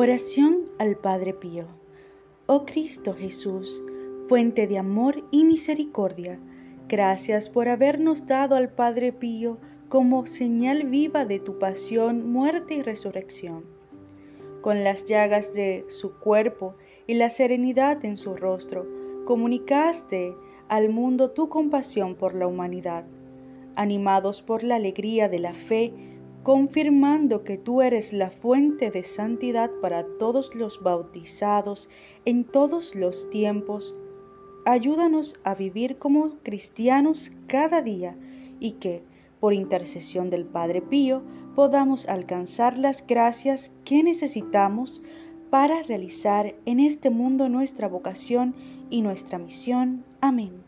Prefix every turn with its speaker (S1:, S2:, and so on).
S1: Oración al Padre Pío. Oh Cristo Jesús, fuente de amor y misericordia, gracias por habernos dado al Padre Pío como señal viva de tu pasión, muerte y resurrección. Con las llagas de su cuerpo y la serenidad en su rostro, comunicaste al mundo tu compasión por la humanidad. Animados por la alegría de la fe, confirmando que tú eres la fuente de santidad para todos los bautizados en todos los tiempos, ayúdanos a vivir como cristianos cada día y que, por intercesión del Padre Pío, podamos alcanzar las gracias que necesitamos para realizar en este mundo nuestra vocación y nuestra misión. Amén.